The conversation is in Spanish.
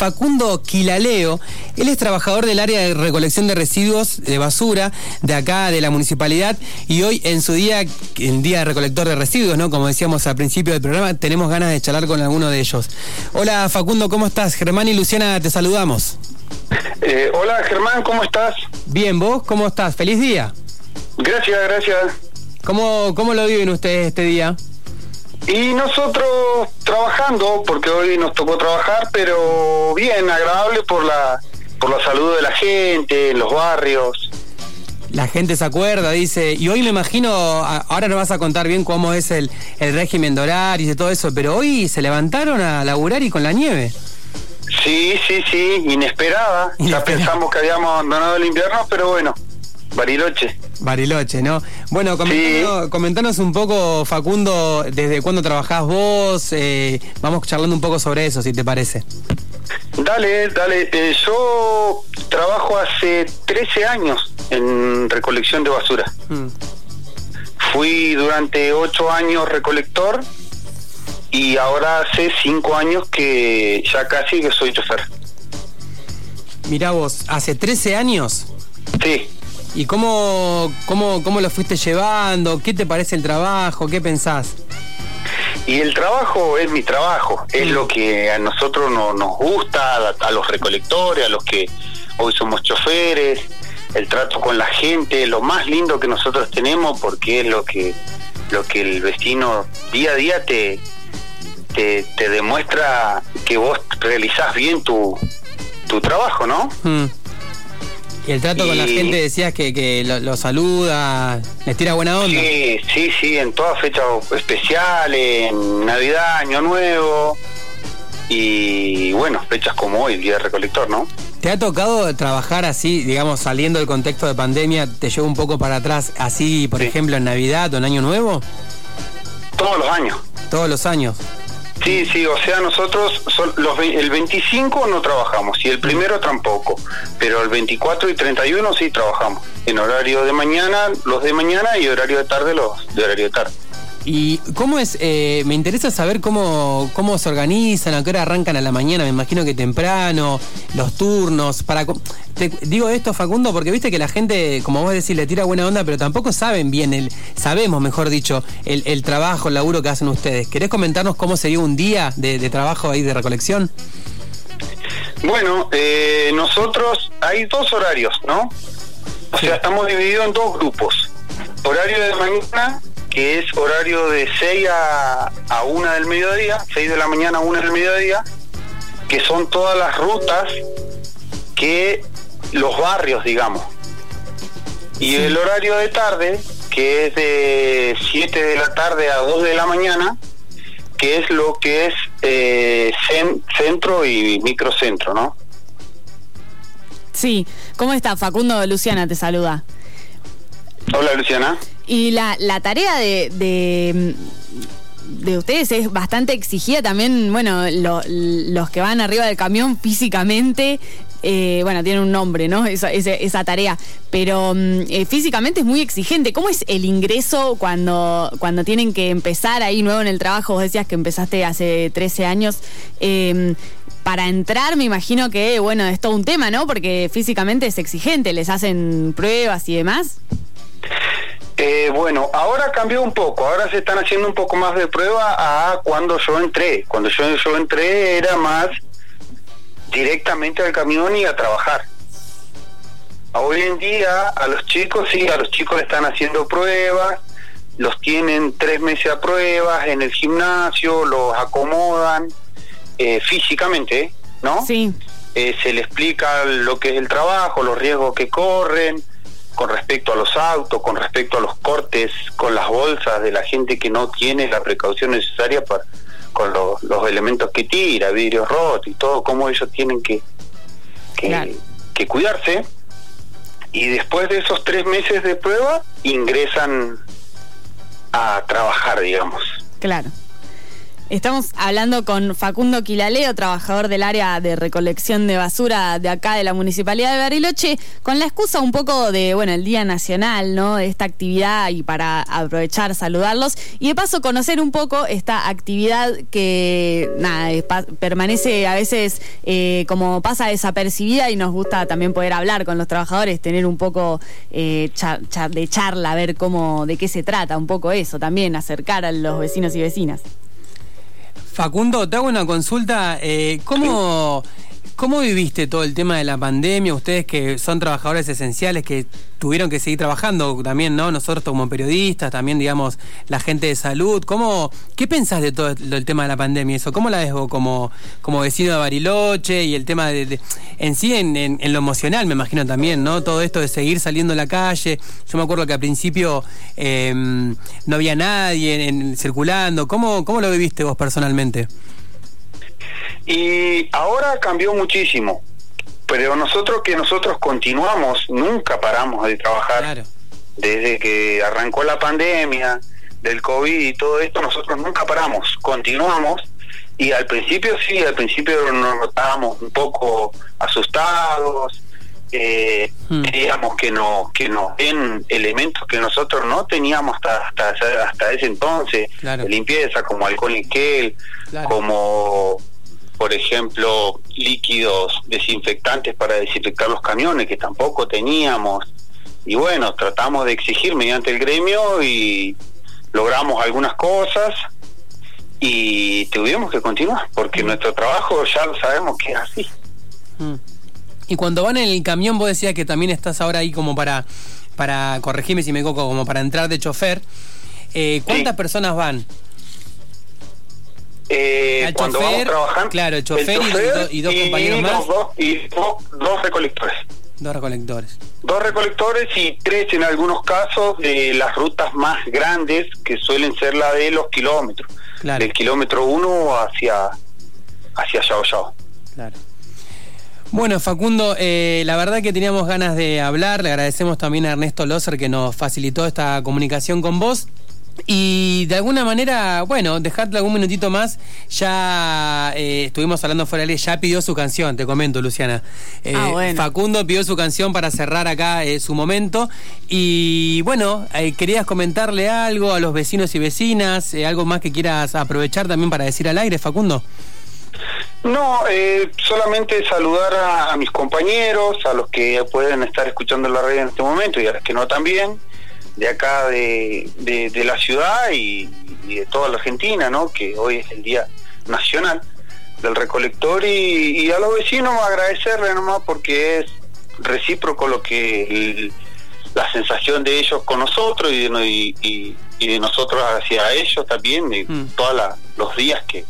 Facundo Quilaleo. Él es trabajador del área de recolección de residuos de basura de acá, de la municipalidad, y hoy en su día, el día de recolector de residuos, ¿no? Como decíamos al principio del programa, tenemos ganas de charlar con alguno de ellos. Hola Facundo, ¿cómo estás? Germán y Luciana, te saludamos. Eh, hola Germán, ¿cómo estás? Bien, ¿vos cómo estás? Feliz día. Gracias, gracias. ¿Cómo, cómo lo viven ustedes este día? Y nosotros trabajando, porque hoy nos tocó trabajar, pero bien, agradable por la, por la salud de la gente, en los barrios. La gente se acuerda, dice, y hoy me imagino, ahora nos vas a contar bien cómo es el, el régimen de horarios y todo eso, pero hoy se levantaron a laburar y con la nieve. Sí, sí, sí, inesperada. Ya pensamos que habíamos abandonado el invierno, pero bueno, Bariloche. Bariloche, ¿no? Bueno, comentanos, un poco, Facundo, desde cuándo trabajás vos. Eh, vamos charlando un poco sobre eso, si te parece. Dale, dale. Eh, yo trabajo hace 13 años en recolección de basura. Mm. Fui durante 8 años recolector y ahora hace 5 años que ya casi que soy chofer. Mirá vos, ¿hace 13 años? Sí. ¿Y cómo, cómo, cómo lo fuiste llevando? ¿Qué te parece el trabajo? ¿Qué pensás? Y el trabajo es mi trabajo, es lo que a nosotros no, nos gusta, a, los recolectores, a los que hoy somos choferes, el trato con la gente, lo más lindo que nosotros tenemos porque es lo que, lo que el vecino día a día te, te, demuestra que vos realizás bien tu, tu trabajo, ¿no? Mm. Y el trato con la gente decías que, que lo, saluda, les tira buena onda. Sí, sí, sí, en todas fechas especiales, en Navidad, Año Nuevo y bueno, fechas como hoy, Día de Recolector, ¿no? ¿Te ha tocado trabajar así, digamos, saliendo del contexto de pandemia, te llevo un poco para atrás, así, por ejemplo, en Navidad o en Año Nuevo? Todos los años. Todos los años. Sí, sí, o sea, nosotros los, el 25 no trabajamos y el primero tampoco, pero el 24 y 31 sí trabajamos, en horario de mañana, los de mañana y horario de tarde, los de horario de tarde. ¿Y cómo es? Eh, me interesa saber cómo, cómo se organizan, a qué hora arrancan a la mañana, me imagino que temprano, los turnos, para... Te digo esto, Facundo, porque viste que la gente, como vos decís, le tira buena onda, pero tampoco saben bien, el, sabemos, mejor dicho, el, trabajo, el laburo que hacen ustedes. ¿Querés comentarnos cómo sería un día de, trabajo ahí de recolección? Bueno, eh, nosotros hay dos horarios, ¿no? O sea, estamos divididos en dos grupos. Horario de mañana que es horario de 6 a, a 1 del mediodía, 6 de la mañana a 1 del mediodía, que son todas las rutas que los barrios, digamos. Y el horario de tarde, que es de 7 de la tarde a 2 de la mañana, que es lo que es eh, centro y microcentro, ¿no? Sí, ¿cómo está? Facundo Luciana te saluda. Hola Luciana. Y la, tarea de, de, ustedes es bastante exigida también, bueno, los que van arriba del camión físicamente, eh, bueno, tienen un nombre, ¿no? Esa, esa, tarea, pero mm, eh, físicamente es muy exigente. ¿Cómo es el ingreso cuando, cuando tienen que empezar ahí nuevo en el trabajo? Vos decías que empezaste hace 13 años. Em, para entrar me imagino que, bueno, es todo un tema, ¿no? Porque físicamente es exigente, les hacen pruebas y demás. Eh, bueno, ahora cambió un poco, ahora se están haciendo un poco más de prueba a cuando yo entré. Cuando yo, yo entré era más directamente al camión y a trabajar. Hoy en día a los chicos, sí, a los chicos le están haciendo pruebas, los tienen tres meses a pruebas en el gimnasio, los acomodan eh, físicamente, ¿no? Sí. Eh, se le explica lo que es el trabajo, los riesgos que corren, con respecto a los autos, con respecto a los cortes, con las bolsas de la gente que no tiene la precaución necesaria para, con los elementos que tira, vidrios rotos y todo, cómo ellos tienen que, que, cuidarse. Y después de esos tres meses de prueba, ingresan a trabajar, digamos. Claro. Estamos hablando con Facundo Quilaleo, trabajador del área de recolección de basura de acá de la Municipalidad de Bariloche, con la excusa un poco de, bueno, el Día Nacional, ¿no? De esta actividad y para aprovechar, saludarlos y de paso conocer un poco esta actividad que, permanece a veces eh, como pasa desapercibida y nos gusta también poder hablar con los trabajadores, tener un poco eh, de charla, ver cómo, de qué se trata, un poco eso también, acercar a los vecinos y vecinas. Facundo, te hago una consulta. Eh, ¿Cómo ¿Cómo viviste todo el tema de la pandemia? Ustedes que son trabajadores esenciales, que tuvieron que seguir trabajando también, ¿no? Nosotros como periodistas, también, digamos, la gente de salud. ¿Cómo, ¿Qué pensás de todo el tema de la pandemia? eso ¿Cómo la ves vos como, como vecino de Bariloche y el tema de, en sí, en, lo emocional, me imagino también, ¿no? Todo esto de seguir saliendo a la calle. Yo me acuerdo que al principio em, no había nadie circulando. ¿Cómo, ¿Cómo lo viviste vos personalmente? Y ahora cambió muchísimo, pero nosotros que nosotros continuamos, nunca paramos de trabajar. Desde que arrancó la pandemia, del COVID y todo esto, nosotros nunca paramos, continuamos. Y al principio sí, al principio nos notábamos un poco asustados, eh, hmm. que no que nos den elementos que nosotros no teníamos hasta hasta, hasta ese entonces de limpieza como alcohol y gel como por ejemplo, líquidos desinfectantes para desinfectar los camiones, que tampoco teníamos. Y bueno, tratamos de exigir mediante el gremio y logramos algunas cosas y tuvimos que continuar, porque mm. nuestro trabajo ya lo sabemos que es así. Mm. Y cuando van en el camión, vos decías que también estás ahora ahí como para, para corregirme si me equivoco, como para entrar de chofer. Eh, ¿Cuántas personas van? Eh, cuando vamos trabajando. Claro, el chofer, y, dos compañeros más. y dos, recolectores. Dos recolectores. Dos recolectores y tres en algunos casos de las rutas más grandes que suelen ser la de los kilómetros. Del kilómetro uno hacia, hacia Yao Yao. Claro. Bueno, Facundo, eh, la verdad que teníamos ganas de hablar. Le agradecemos también a Ernesto Loser que nos facilitó esta comunicación con vos. Y de alguna manera, bueno, dejadle algún minutito más. Ya eh, estuvimos hablando fuera de ley, ya pidió su canción, te comento, Luciana. Eh, ah, Facundo pidió su canción para cerrar acá eh, su momento. Y bueno, querías comentarle algo a los vecinos y vecinas, algo más que quieras aprovechar también para decir al aire, Facundo. No, solamente saludar a, a, mis compañeros, a los que pueden estar escuchando la radio en este momento y a los que no también de acá de, de, la ciudad y, de toda la Argentina, ¿no? que hoy es el Día Nacional del Recolector y, a los vecinos agradecerle nomás porque es recíproco lo que la sensación de ellos con nosotros y de, y, de nosotros hacia ellos también, mm. todos los días que,